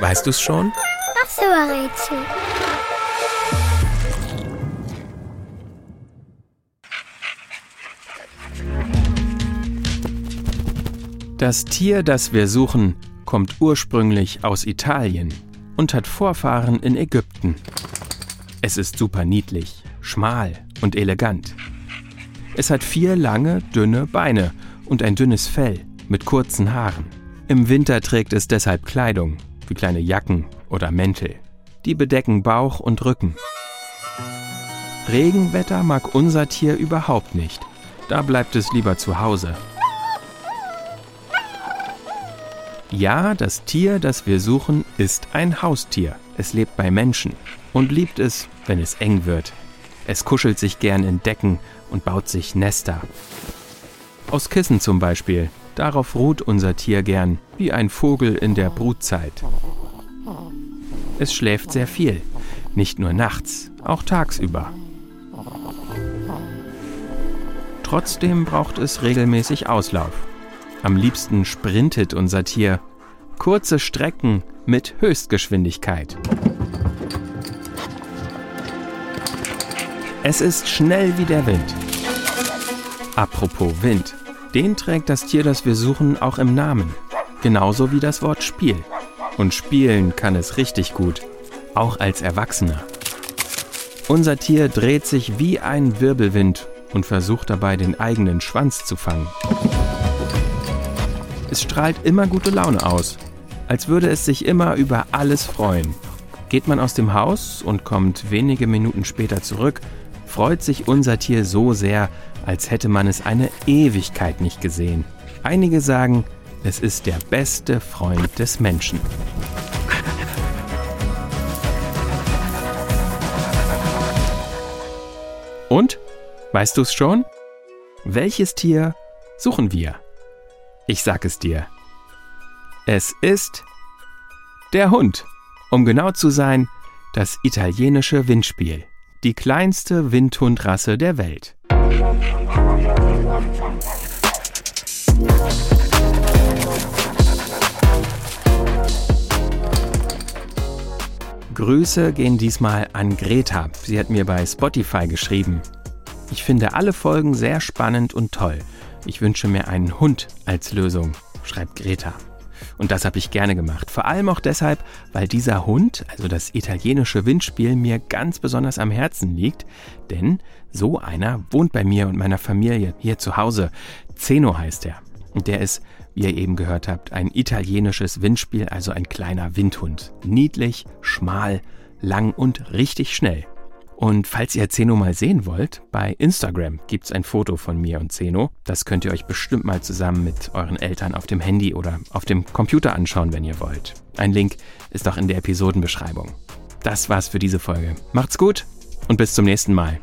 Weißt du es schon? Ach so, Rätsel. Das Tier, das wir suchen, kommt ursprünglich aus Italien und hat Vorfahren in Ägypten. Es ist super niedlich, schmal und elegant. Es hat vier lange, dünne Beine und ein dünnes Fell mit kurzen Haaren. Im Winter trägt es deshalb Kleidung, wie kleine Jacken oder Mäntel. Die bedecken Bauch und Rücken. Regenwetter mag unser Tier überhaupt nicht. Da bleibt es lieber zu Hause. Ja, das Tier, das wir suchen, ist ein Haustier. Es lebt bei Menschen und liebt es, wenn es eng wird. Es kuschelt sich gern in Decken und baut sich Nester. Aus Kissen zum Beispiel. Darauf ruht unser Tier gern, wie ein Vogel in der Brutzeit. Es schläft sehr viel, nicht nur nachts, auch tagsüber. Trotzdem braucht es regelmäßig Auslauf. Am liebsten sprintet unser Tier. Kurze Strecken mit Höchstgeschwindigkeit. Es ist schnell wie der Wind. Apropos Wind. Den trägt das Tier, das wir suchen, auch im Namen. Genauso wie das Wort Spiel. Und spielen kann es richtig gut, auch als Erwachsener. Unser Tier dreht sich wie ein Wirbelwind und versucht dabei den eigenen Schwanz zu fangen. Es strahlt immer gute Laune aus, als würde es sich immer über alles freuen. Geht man aus dem Haus und kommt wenige Minuten später zurück, freut sich unser Tier so sehr, als hätte man es eine Ewigkeit nicht gesehen. Einige sagen, es ist der beste Freund des Menschen. Und? Weißt du es schon? Welches Tier suchen wir? Ich sag es dir. Es ist der Hund. Um genau zu sein, das italienische Windspiel. Die kleinste Windhundrasse der Welt. Grüße gehen diesmal an Greta. Sie hat mir bei Spotify geschrieben. Ich finde alle Folgen sehr spannend und toll. Ich wünsche mir einen Hund als Lösung, schreibt Greta. Und das habe ich gerne gemacht. Vor allem auch deshalb, weil dieser Hund, also das italienische Windspiel, mir ganz besonders am Herzen liegt. Denn so einer wohnt bei mir und meiner Familie hier zu Hause. Zeno heißt er. Und der ist, wie ihr eben gehört habt, ein italienisches Windspiel, also ein kleiner Windhund. Niedlich, schmal, lang und richtig schnell. Und falls ihr Zeno mal sehen wollt, bei Instagram gibt es ein Foto von mir und Zeno. Das könnt ihr euch bestimmt mal zusammen mit euren Eltern auf dem Handy oder auf dem Computer anschauen, wenn ihr wollt. Ein Link ist auch in der Episodenbeschreibung. Das war's für diese Folge. Macht's gut und bis zum nächsten Mal.